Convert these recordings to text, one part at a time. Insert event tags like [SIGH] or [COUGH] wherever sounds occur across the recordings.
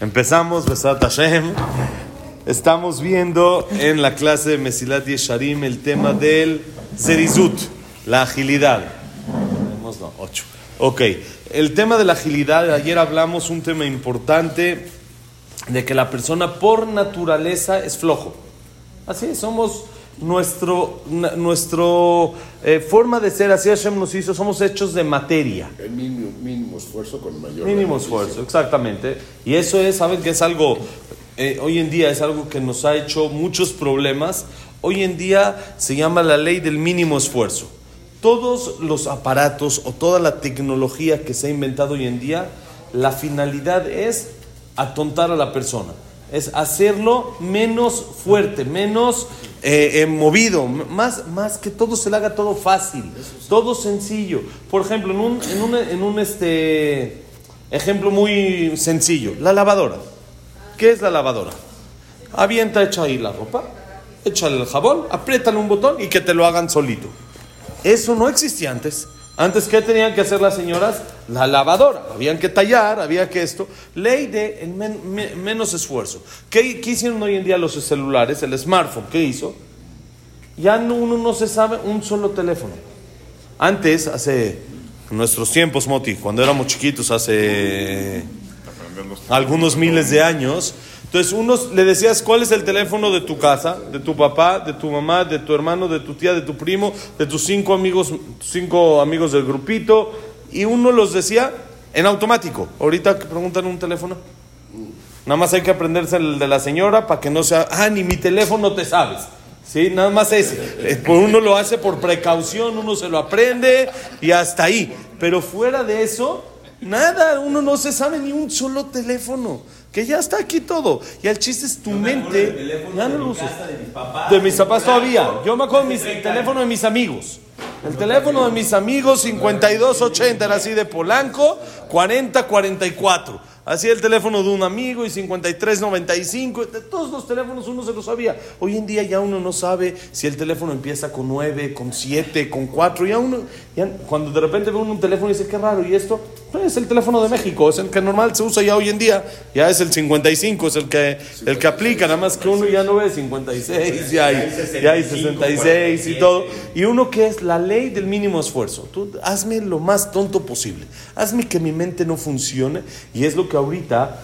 Empezamos, Besat Hashem. Estamos viendo en la clase de Mesilat Yesharim el tema del Zerizut, la agilidad. Tenemos, no, ocho. Ok, el tema de la agilidad, ayer hablamos un tema importante de que la persona por naturaleza es flojo. Así somos nuestro, nuestro eh, forma de ser, así Hashem nos hizo, somos hechos de materia. El mínimo, mínimo esfuerzo con mayor Mínimo beneficio. esfuerzo, exactamente. Y eso es, saben que es algo, eh, hoy en día es algo que nos ha hecho muchos problemas. Hoy en día se llama la ley del mínimo esfuerzo. Todos los aparatos o toda la tecnología que se ha inventado hoy en día, la finalidad es atontar a la persona. Es hacerlo menos fuerte, menos eh, eh, movido, más, más que todo se le haga todo fácil, todo sencillo. Por ejemplo, en un, en un, en un, este, ejemplo muy sencillo, la lavadora. ¿Qué es la lavadora? Avienta, echa ahí la ropa, échale el jabón, apriétale un botón y que te lo hagan solito. Eso no existía antes. Antes, ¿qué tenían que hacer las señoras? La lavadora. Habían que tallar, había que esto. Ley de el men- me- menos esfuerzo. ¿Qué, qué hicieron hoy en día los celulares? El smartphone, ¿qué hizo? Ya no, uno no se sabe un solo teléfono. Antes, hace nuestros tiempos, Moti, cuando éramos chiquitos, hace algunos miles de años. Entonces, unos le decías cuál es el teléfono de tu casa, de tu papá, de tu mamá, de tu hermano, de tu tía, de tu primo, de tus cinco amigos, cinco amigos del grupito, y uno los decía en automático. Ahorita que preguntan un teléfono, nada más hay que aprenderse el de la señora para que no sea, ah, ni mi teléfono te sabes. Sí, nada más. Eh, Pues uno lo hace por precaución, uno se lo aprende y hasta ahí. Pero fuera de eso, nada, uno no se sabe ni un solo teléfono. Que ya está aquí todo. Y el chiste es tu mente. Ya no lo usas. De mis papás todavía. Yo me acuerdo de mis- el teléfono de mis amigos. El teléfono de mis amigos 5280 era así de Polanco, 4044. Así el teléfono de un amigo y 5395. De todos los teléfonos uno se lo sabía. Hoy en día ya uno no sabe si el teléfono empieza con 9, con 7, con 4. Ya uno, ya cuando de repente ve uno un teléfono y dice, qué raro, ¿y esto? Es el teléfono de México, es el que normal se usa ya hoy en día. Ya es el 55, es el que, el que aplica. Nada más que uno ya no ve 56, ya hay, ya hay 66 y todo. Y uno que es la ley del mínimo esfuerzo. Tú hazme lo más tonto posible. Hazme que mi mente no funcione. Y es lo que ahorita,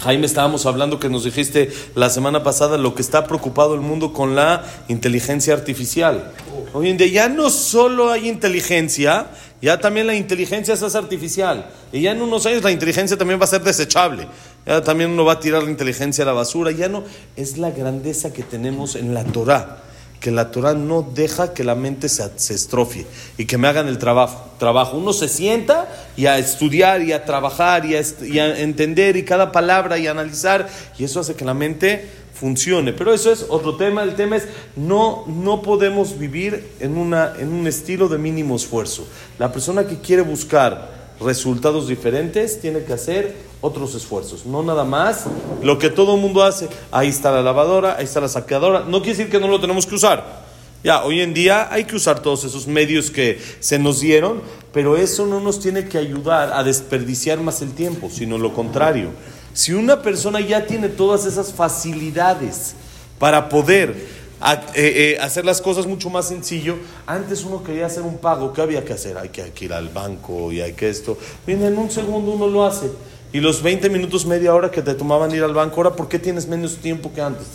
Jaime, estábamos hablando que nos dijiste la semana pasada lo que está preocupado el mundo con la inteligencia artificial. Hoy en día ya no solo hay inteligencia, ya también la inteligencia hace artificial. Y ya en unos años la inteligencia también va a ser desechable. Ya también uno va a tirar la inteligencia a la basura. Ya no, es la grandeza que tenemos en la Torah que la Torah no deja que la mente se, se estrofie y que me hagan el trabajo. trabajo. Uno se sienta y a estudiar y a trabajar y a, y a entender y cada palabra y a analizar y eso hace que la mente funcione. Pero eso es otro tema. El tema es no, no podemos vivir en, una, en un estilo de mínimo esfuerzo. La persona que quiere buscar resultados diferentes tiene que hacer otros esfuerzos, no nada más lo que todo el mundo hace. Ahí está la lavadora, ahí está la saqueadora. No quiere decir que no lo tenemos que usar. Ya, hoy en día hay que usar todos esos medios que se nos dieron, pero eso no nos tiene que ayudar a desperdiciar más el tiempo, sino lo contrario. Si una persona ya tiene todas esas facilidades para poder a- eh, eh, hacer las cosas mucho más sencillo. Antes uno quería hacer un pago, ¿qué había que hacer? Hay que, hay que ir al banco y hay que esto. Mira, en un segundo uno lo hace. Y los 20 minutos, media hora que te tomaban ir al banco, ahora, ¿por qué tienes menos tiempo que antes?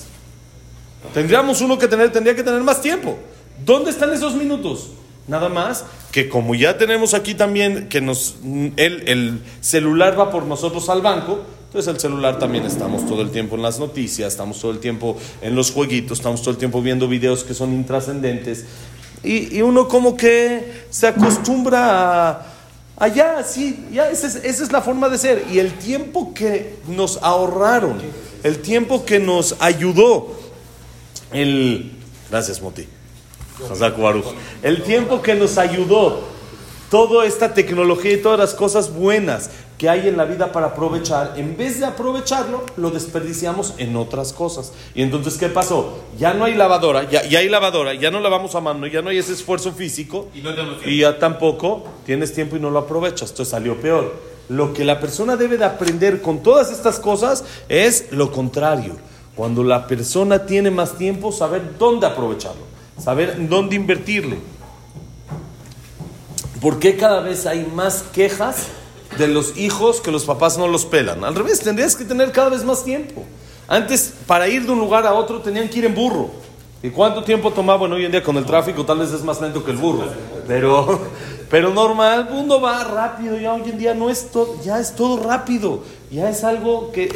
Tendríamos uno que tener, tendría que tener más tiempo. ¿Dónde están esos minutos? Nada más que como ya tenemos aquí también que nos el, el celular va por nosotros al banco, entonces el celular también estamos todo el tiempo en las noticias, estamos todo el tiempo en los jueguitos, estamos todo el tiempo viendo videos que son intrascendentes. Y, uno como que se acostumbra a, allá, sí, ya esa es, esa es la forma de ser. Y el tiempo que nos ahorraron, el tiempo que nos ayudó, el... Gracias, Moti. El tiempo que nos ayudó, toda esta tecnología y todas las cosas buenas que hay en la vida para aprovechar, en vez de aprovecharlo, lo desperdiciamos en otras cosas. Y entonces, ¿qué pasó? Ya no hay lavadora, ya, ya hay lavadora, ya no lavamos a mano, ya no hay ese esfuerzo físico Y no tenemos y ya tampoco tienes tiempo y no lo aprovechas. Entonces salió peor. Lo que la persona debe de aprender con todas estas cosas es lo contrario. Cuando la persona tiene más tiempo, saber dónde aprovecharlo, saber dónde invertirle. ¿Por qué cada vez hay más quejas de los hijos que los papás no los pelan? Al revés, tendrías que tener cada vez más tiempo. Antes, para ir de un lugar a otro, tenían que ir en burro. ¿Y cuánto tiempo tomaba? Bueno, hoy en día con el tráfico tal vez es más lento que el burro. Pero, [LAUGHS] pero normal, mundo va rápido. Ya hoy en día no es todo, ya es todo rápido. Ya es algo que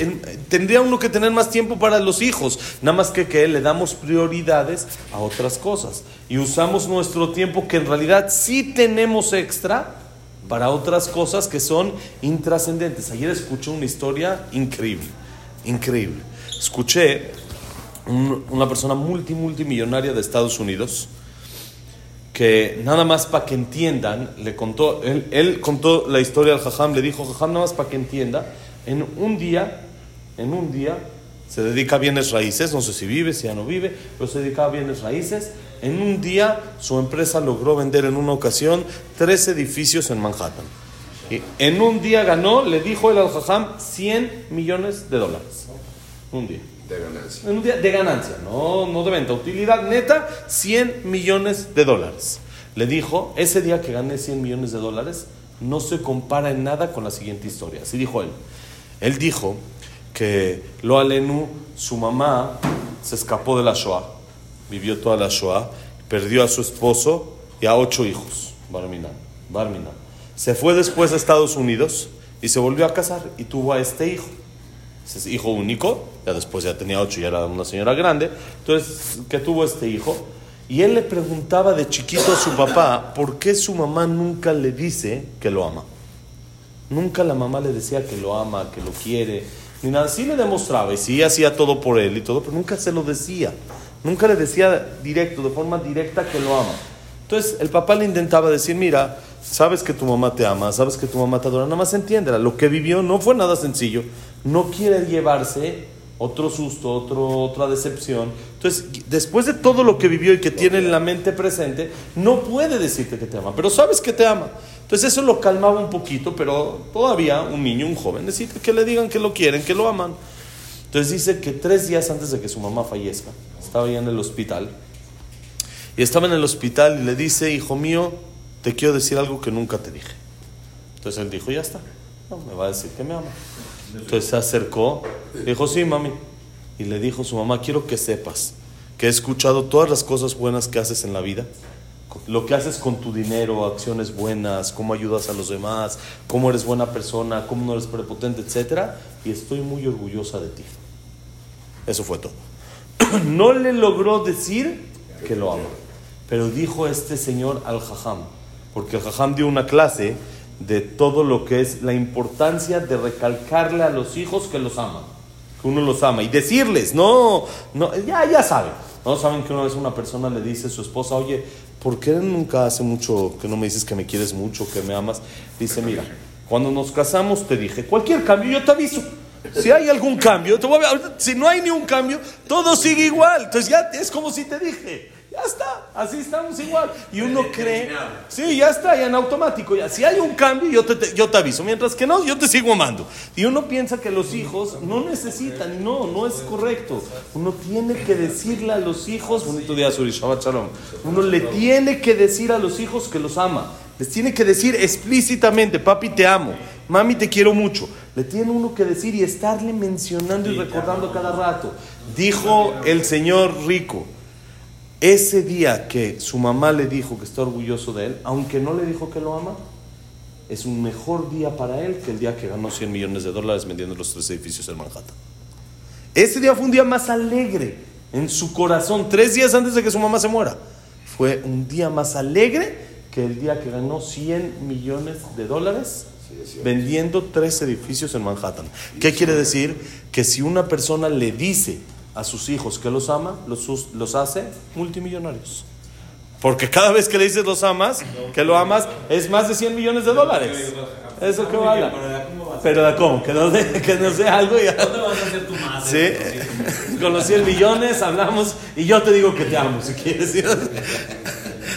tendría uno que tener más tiempo para los hijos. Nada más que que le damos prioridades a otras cosas. Y usamos nuestro tiempo que en realidad sí tenemos extra para otras cosas que son intrascendentes. Ayer escuché una historia increíble, increíble. Escuché una persona multi, multimillonaria de Estados Unidos, que nada más para que entiendan, le contó, él, contó la historia al Jajam, le dijo, Jajam, nada más para que entienda, en un día, en un día, se dedica a bienes raíces, no sé si vive, si ya no vive, pero se dedica a bienes raíces. En un día su empresa logró vender en una ocasión tres edificios en Manhattan. Y en un día ganó, le dijo el al-Jajam, 100 millones de dólares. Un día. De ganancia. De ganancia, no, no de venta. Utilidad neta, 100 millones de dólares. Le dijo, ese día que gané 100 millones de dólares, no se compara en nada con la siguiente historia. Así dijo él. Él dijo que Lo Alenu, su mamá, se escapó de la Shoah, vivió toda la Shoah, perdió a su esposo y a ocho hijos, Barminan. Barminan. Se fue después a Estados Unidos y se volvió a casar y tuvo a este hijo es hijo único, ya después ya tenía ocho y era una señora grande, entonces que tuvo este hijo, y él le preguntaba de chiquito a su papá por qué su mamá nunca le dice que lo ama. Nunca la mamá le decía que lo ama, que lo quiere, ni nada. Sí le demostraba y sí hacía todo por él y todo, pero nunca se lo decía. Nunca le decía directo, de forma directa, que lo ama. Entonces el papá le intentaba decir, mira, sabes que tu mamá te ama, sabes que tu mamá te adora, nada más entiéndela. Lo que vivió no fue nada sencillo no quiere llevarse otro susto, otro, otra decepción. Entonces, después de todo lo que vivió y que tiene en la mente presente, no puede decirte que te ama, pero sabes que te ama. Entonces eso lo calmaba un poquito, pero todavía un niño, un joven, necesita que le digan que lo quieren, que lo aman. Entonces dice que tres días antes de que su mamá fallezca, estaba ya en el hospital, y estaba en el hospital y le dice, hijo mío, te quiero decir algo que nunca te dije. Entonces él dijo, ya está, no, me va a decir que me ama. Entonces se acercó, dijo, sí, mami. Y le dijo a su mamá, quiero que sepas que he escuchado todas las cosas buenas que haces en la vida, lo que haces con tu dinero, acciones buenas, cómo ayudas a los demás, cómo eres buena persona, cómo no eres prepotente, etc. Y estoy muy orgullosa de ti. Eso fue todo. [CLEARS THROAT] no le logró decir que lo ama. Pero dijo este señor al jajam, porque el jajam dio una clase de todo lo que es la importancia de recalcarle a los hijos que los aman, que uno los ama y decirles, no, no, ya, ya saben, no saben que una vez una persona le dice a su esposa, oye, ¿por qué nunca hace mucho que no me dices que me quieres mucho, que me amas? Dice, mira, cuando nos casamos te dije, cualquier cambio yo te aviso. Si hay algún cambio, si no hay ni un cambio, todo sigue igual. Entonces ya es como si te dije. Ya está, así estamos igual. Y uno cree, sí, ya está, ya en automático. Ya. Si hay un cambio, yo te, yo te aviso. Mientras que no, yo te sigo amando. Y uno piensa que los hijos no necesitan, no, no es correcto. Uno tiene que decirle a los hijos, bonito día, Suri Shabbat Shalom. Uno le tiene que decir a los hijos que los ama. Les tiene que decir explícitamente, papi, te amo. Mami, te quiero mucho. Le tiene uno que decir y estarle mencionando y recordando cada rato. Dijo el señor rico. Ese día que su mamá le dijo que está orgulloso de él, aunque no le dijo que lo ama, es un mejor día para él que el día que ganó 100 millones de dólares vendiendo los tres edificios en Manhattan. Ese día fue un día más alegre en su corazón, tres días antes de que su mamá se muera. Fue un día más alegre que el día que ganó 100 millones de dólares vendiendo tres edificios en Manhattan. ¿Qué quiere decir? Que si una persona le dice a sus hijos que los ama, los, los hace multimillonarios. Porque cada vez que le dices los amas, que lo amas, es más de 100 millones de dólares. Eso que vale. Pero de cómo, que no que no sé algo ya. Sí, con los 100 millones hablamos y yo te digo que te amo si quieres.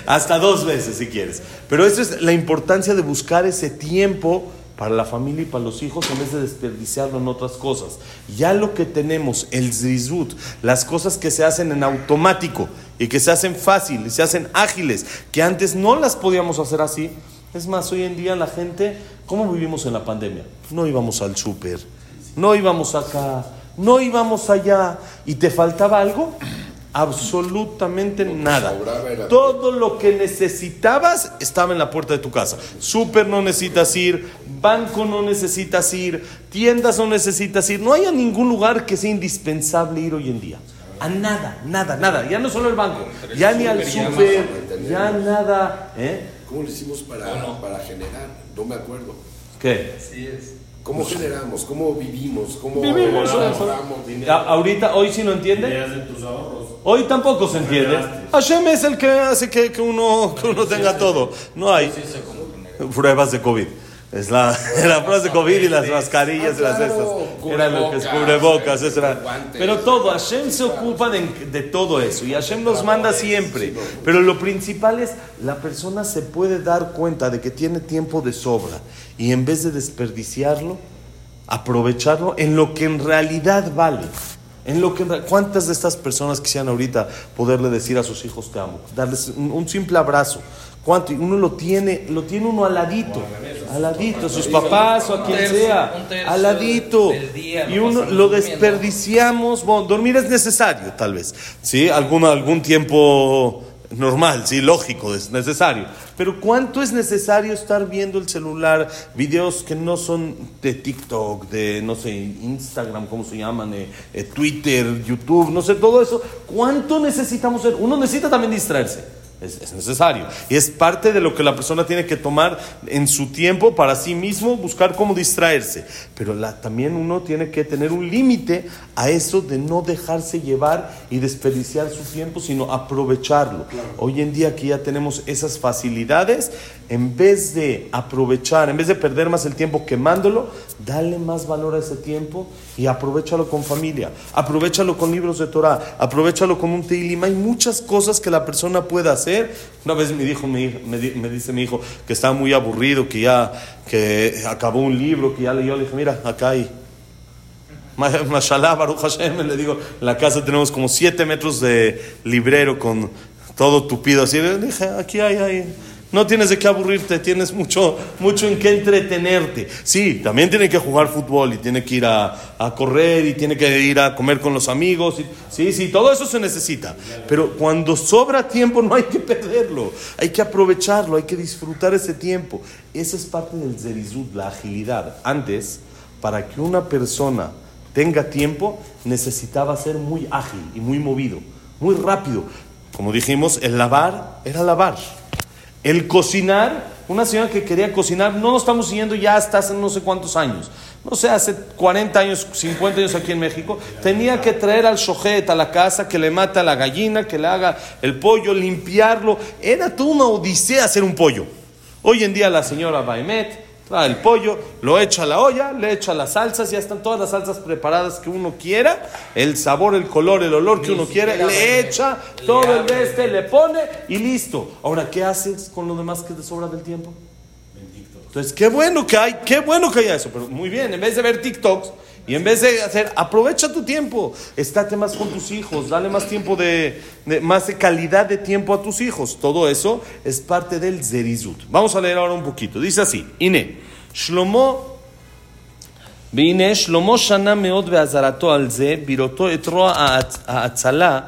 Hasta dos veces si quieres. Pero eso es la importancia de buscar ese tiempo para la familia y para los hijos en vez de desperdiciarlo en otras cosas. Ya lo que tenemos, el zrizut, las cosas que se hacen en automático y que se hacen fácil, se hacen ágiles, que antes no las podíamos hacer así. Es más, hoy en día la gente, ¿cómo vivimos en la pandemia? No íbamos al súper, no íbamos acá, no íbamos allá y te faltaba algo, absolutamente nada. Todo lo que necesitabas estaba en la puerta de tu casa. Súper no necesitas ir, banco no necesitas ir, tiendas no necesitas ir. No hay a ningún lugar que sea indispensable ir hoy en día. A nada, nada, nada. Ya no solo el banco, ya ni al súper, ya nada. ¿eh? ¿Cómo lo hicimos para, para generar? No me acuerdo. ¿Qué? Así es. ¿Cómo generamos? ¿Cómo vivimos? ¿Cómo Vivimos, ahorramos dinero? A- ahorita, hoy sí no entiende. de tus ahorros. Hoy tampoco se entiende. Hashem es el que hace que, que uno, que uno tenga todo. No hay pruebas de COVID. Es la, [LAUGHS] las pruebas de COVID y las mascarillas y las Ah, claro, estas. Era lo que es cubrebocas, eso era. guantes. Pero todo, Hashem se ocupa de, de todo eso y Hashem nos manda siempre. Pero lo principal es, la persona se puede dar cuenta de que tiene tiempo de sobra y en vez de desperdiciarlo, aprovecharlo en lo que en realidad vale. En lo que ¿Cuántas de estas personas quisieran ahorita poderle decir a sus hijos te amo? Darles un, un simple abrazo. ¿Cuánto? Y uno lo tiene, lo tiene uno al ladito. Al ladito, a sus papás o a quien sea. un tercio Al ladito. del día Y uno lo desperdiciamos. Bueno, dormir es necesario, tal vez. ¿Sí? Algún, algún tiempo normal, sí, lógico, es necesario. Pero ¿cuánto es necesario estar viendo el celular, videos que no son de TikTok, de, no sé, Instagram, ¿cómo se llaman? Eh, eh, Twitter, YouTube, no sé, todo eso. ¿Cuánto necesitamos ser? Uno necesita también distraerse. Es, es necesario. Y es parte de lo que la persona tiene que tomar en su tiempo para sí mismo, buscar cómo distraerse. Pero la- también uno tiene que tener un límite a eso de no dejarse llevar y desperdiciar su tiempo, sino aprovecharlo. Hoy en día que ya tenemos esas facilidades, en vez de aprovechar, en vez de perder más el tiempo quemándolo, dale más valor a ese tiempo y aprovechalo con familia, aprovechalo con libros de Torah, aprovechalo con un Teilim. Hay muchas cosas que la persona puede hacer. Una vez me dijo me, me dice mi hijo que estaba muy aburrido, que ya que acabó un libro, que ya leyó. Le dije, mira, acá hay. Ma- Mashallah, Baruch Hashem, le digo, en la casa tenemos como siete metros de librero con todo tupido así. Le dije, aquí hay, hay. No tienes de qué aburrirte, tienes mucho, mucho en qué entretenerte. Sí, también tiene que jugar fútbol y tiene que ir a, a correr y tiene que ir a comer con los amigos. sí, sí, todo eso se necesita. Pero cuando sobra tiempo no hay que perderlo, hay que aprovecharlo, hay que disfrutar ese tiempo. Esa es parte del zerizut, la agilidad. Antes, para que una persona tenga tiempo, necesitaba ser muy ágil y muy movido, muy rápido. Como dijimos, el lavar era lavar. El cocinar, una señora que quería cocinar, no lo estamos siguiendo ya hasta hace no sé cuántos años. No sé, hace 40 años, 50 años aquí en México, tenía que traer al shojet a la casa, que le mata a la gallina, que le haga el pollo, limpiarlo. Era toda una odisea hacer un pollo. Hoy en día la señora Baimet trae el pollo, lo echa a la olla, le echa las salsas, ya están todas las salsas preparadas que uno quiera, el sabor, el color, el olor que Ni uno siquiera le echa le todo el de este, le pone y listo. Ahora, ¿qué haces con lo demás que te sobra del tiempo? Entonces, qué bueno que hay, qué bueno que haya eso, pero muy bien, en vez de ver TikToks y en vez de hacer, aprovecha tu tiempo, estate más con tus hijos, dale más tiempo de, de- más de calidad de tiempo a tus hijos. Todo eso es parte del zerizut. Vamos a leer ahora un poquito. Dice así, Ine, Shlomo והנה שלמה שנה מאוד בעזרתו על זה, בראותו את רוע ההצ- ההצלה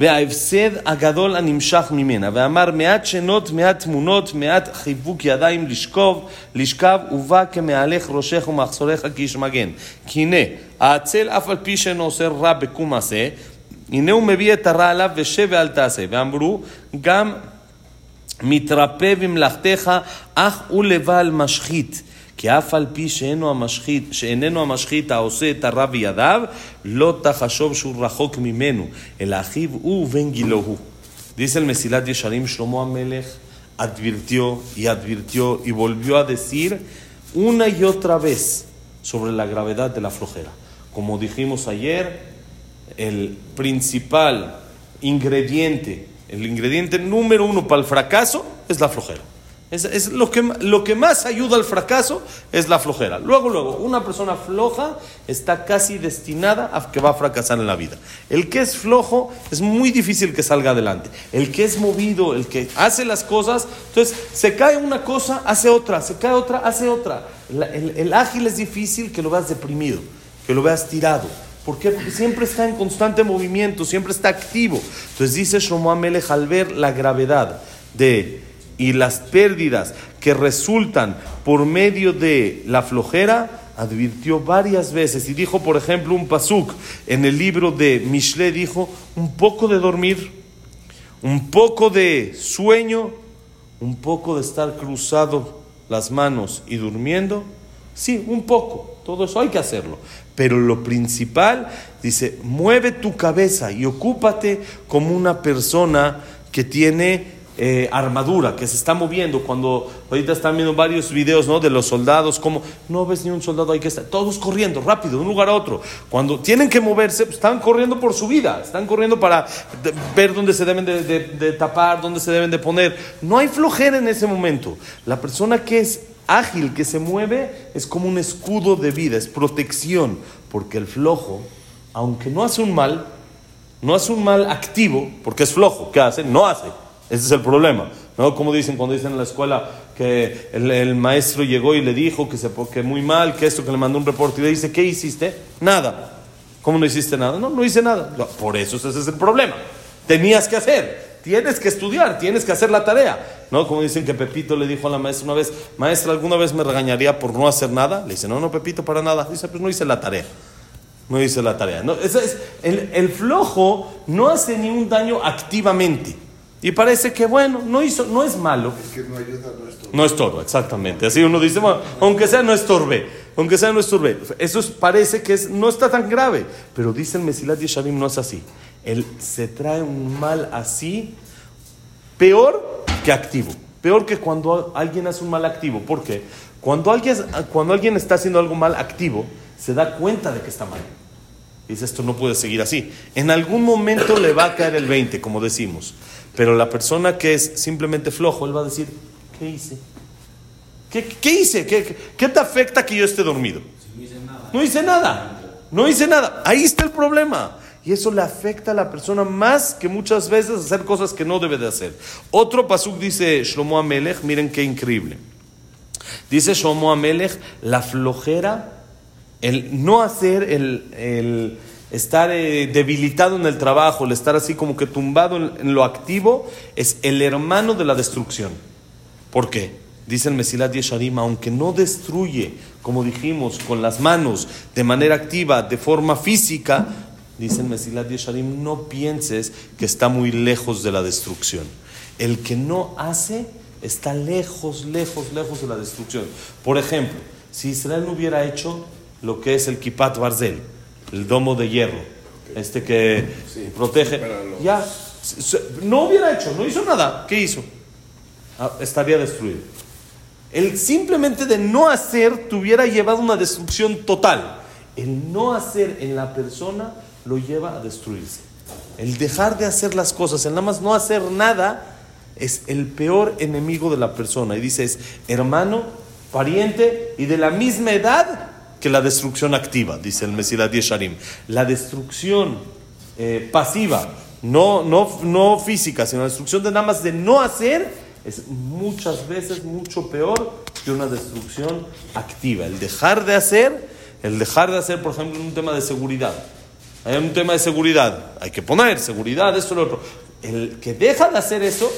וההפסד הגדול הנמשך ממנה, ואמר מעט שנות, מעט תמונות, מעט חיבוק ידיים לשכוב, לשכב, ובא כמהלך ראשך ומחסורך כאיש מגן. כי הנה, העצל אף על פי שאינו עושה רע בקום עשה, הנה הוא מביא את הרע עליו ושב ואל תעשה. ואמרו, גם מתרפא במלאכתך, אך הוא לבעל משחית. כי אף על פי שאינו המשחית, שאיננו המשחית העושה את הרע בידיו, לא תחשוב שהוא רחוק ממנו, אלא אחיו הוא ובן גילו הוא. Dice el Mesilat Yesharim, Shlomo Amelech advirtió y advirtió y volvió a decir una y otra vez sobre la gravedad de la flojera. Como dijimos ayer, el principal ingrediente, el ingrediente número uno para el fracaso es la flojera. Es, lo, que, lo que más ayuda al fracaso es la flojera. Luego, luego, una persona floja está casi destinada a que va a fracasar en la vida. El que es flojo es muy difícil que salga adelante. El que es movido, el que hace las cosas, entonces se cae una cosa, hace otra, se cae otra, hace otra. El ágil es difícil que lo veas deprimido, que lo veas tirado. ¿Por qué? Porque siempre está en constante movimiento, siempre está activo. Entonces dice Shlomo Amelech al ver la gravedad de y las pérdidas que resultan por medio de la flojera, advirtió varias veces y dijo, por ejemplo, un pasuk en el libro de Mishle dijo, un poco de dormir, un poco de sueño, un poco de estar cruzado las manos y durmiendo, sí, un poco, todo eso hay que hacerlo. Pero lo principal, dice, mueve tu cabeza y ocúpate como una persona que tiene eh, armadura, que se está moviendo. Cuando ahorita están viendo varios videos ¿no? de los soldados, como no ves ni un soldado, hay que estar todos corriendo rápido de un lugar a otro. Cuando tienen que moverse, pues, están corriendo por su vida, están corriendo para ver dónde se deben de, de- de tapar, dónde se deben de poner. No hay flojera en ese momento. La persona que es ágil, que se mueve, es como un escudo de vida, es protección, porque el flojo, aunque no hace un mal, no hace un mal activo, porque es flojo. ¿Qué hace? No hace. Ese es el problema. ¿no? Como dicen cuando dicen en la escuela que el, maestro llegó y le dijo que, se, que muy mal, que esto, que le mandó un reporte y le dice, ¿qué hiciste? Nada. ¿Cómo no hiciste nada? No, no hice nada. Por eso ese es el problema. Tenías que hacer. Tienes que estudiar, tienes que hacer la tarea. ¿No? Como dicen que Pepito le dijo a la maestra una vez, maestra, ¿alguna vez me regañaría por no hacer nada? Le dice, no, no, Pepito, para nada. Dice, pues no hice la tarea. No hice la tarea. No, es, el, el flojo no hace ni un daño activamente. Y parece que, bueno, no hizo, no es malo. Es que no ayuda a nuestro. No estorba, exactamente. Así uno dice, bueno, aunque sea no estorbe, aunque sea no estorbe. Eso es- parece que es, no está tan grave. Pero dice el Mesilat Yesharim, no es así. Él se trae un mal así, peor que activo. Peor que cuando alguien hace un mal activo. ¿Por qué? Cuando alguien, cuando alguien está haciendo algo mal activo, se da cuenta de que está mal. Dice, esto no puede seguir así. En algún momento le va a caer el 20, como decimos. Pero la persona que es simplemente flojo, él va a decir, ¿qué hice? ¿Qué, qué hice? ¿Qué, qué, te afecta que yo esté dormido? No hice nada. No hice nada. Ahí está el problema. Y eso le afecta a la persona más que muchas veces hacer cosas que no debe de hacer. Otro pasuk dice Shlomo Amelech, miren qué increíble. Dice Shlomo Amelech, la flojera, el no hacer, el, el estar eh, debilitado en el trabajo, el estar así como que tumbado en, lo activo, es el hermano de la destrucción. ¿Por qué? Dice el Mesilat Yesharim, aunque no destruye, como dijimos, con las manos, de manera activa, de forma física, dice el Mesilat Yesharim, no pienses que está muy lejos de la destrucción. El que no hace está lejos, lejos, lejos de la destrucción. Por ejemplo, si Israel no hubiera hecho lo que es el Kipat Barzel, el domo de hierro, este que protege, para los- ya, no hubiera hecho, no hizo nada. ¿Qué hizo? Ah, estaría destruido. El simplemente de no hacer te hubiera llevado a una destrucción total. El no hacer en la persona lo lleva a destruirse. El dejar de hacer las cosas, el nada más no hacer nada, es el peor enemigo de la persona. Y dice, es hermano, pariente y de la misma edad que la destrucción activa, dice el Mesilat Yesharim. La destrucción eh, pasiva, no, no, no física, sino la destrucción de nada más de no hacer, es muchas veces mucho peor que una destrucción activa. El dejar de hacer, el dejar de hacer, por ejemplo, en un tema de seguridad. Hay un tema de seguridad, hay que poner seguridad, esto lo otro. El que deja de hacer eso,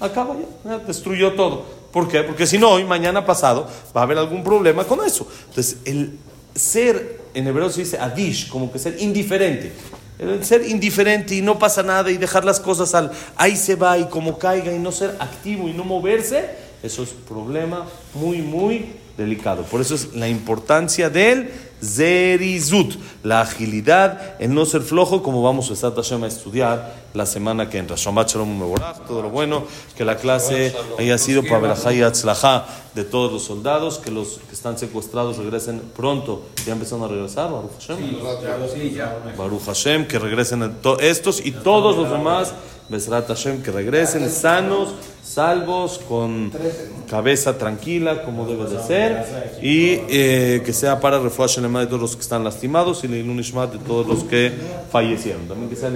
acaba ya destruyó todo. ¿Por qué? Porque si no, hoy, mañana, pasado, va a haber algún problema con eso. Entonces, el ser, en hebreo se dice adish, como que ser indiferente. El ser indiferente y no pasa nada y dejar las cosas al ahí se va y como caiga y no ser activo y no moverse, eso es problema muy, muy delicado. Por eso es la importancia del zerizut, la agilidad, el no ser flojo, como vamos a estar a estudiar la semana que entra. Shabbat Shalom Mevorach, todo lo bueno, que la clase haya sido para Berajá y Atzlajá de todos los soldados, que los que están secuestrados regresen pronto. ¿Ya empezaron a regresar, Baruch Hashem? Baruch Hashem, que regresen estos y todos los demás Besrat Hashem, que regresen sanos, salvos, con cabeza tranquila, como debe de ser, y eh, que sea para Refuah Shelema de todos los que están lastimados y Leilun Ishmat de todos los que fallecieron. También que sea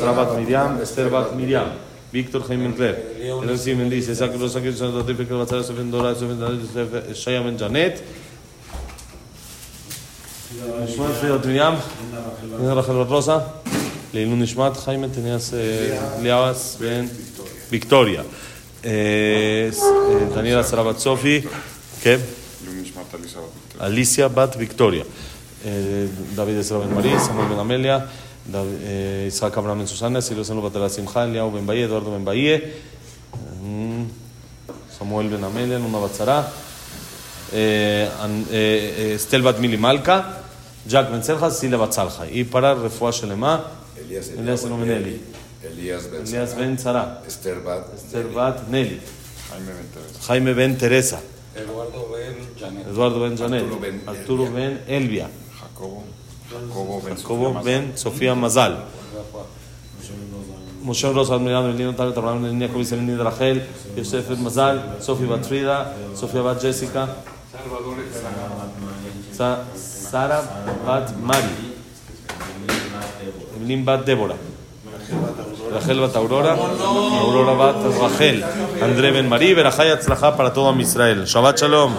Rabat Miriam, Esther Bat Miriam. Víctor Jaime Encler, Nancy Mendiz, que son los que Rosa. לעילו נשמת חיים מתניאס אה, ליאס בן ויקטוריה. אה, אה, דניאלה סרה בת סופי, כן? אליסיה בת ויקטוריה. דוד אסרבא בן מריס, סמואל בן אמליה, יצחק אברהם בן סוסנה, סילוס אלו בתל השמחה, אליהו בן באיה, אדוארדו בן באיה, סמואל בן אמליה, נונה בצרה, שרה, אסטל בת מילי מלכה, ג'אק בן צלחה, סילה בת צלחה. היא פרה רפואה שלמה. Elías Ben Nomeneli, Elías Ben Elías Sara, Ben Zara, Esther Bat Esther Bat Nelly, Jaime Ben Teresa, Eduardo Ben Janet. Eduardo Ben Janel, Arturo Ben Arturo Ben Elvia, Jacobo. Jacobo Ben Jacobo Sofía Ben Sofía Mazal. Moshe Rosa, Admirado, Elino Tal, Abraham, Elina Kovis, Elina Rachel, Yosef Ben Mazal, Sofía Bat Frida, Sofía Bat Jessica, Sa- Sara Bat Mari, Evelyn Bat Débora, Rachel Bat Aurora, Aurora Bat Rachel, André Ben Marí, Berajay Atzlajá para todo Israel. Shabbat Shalom.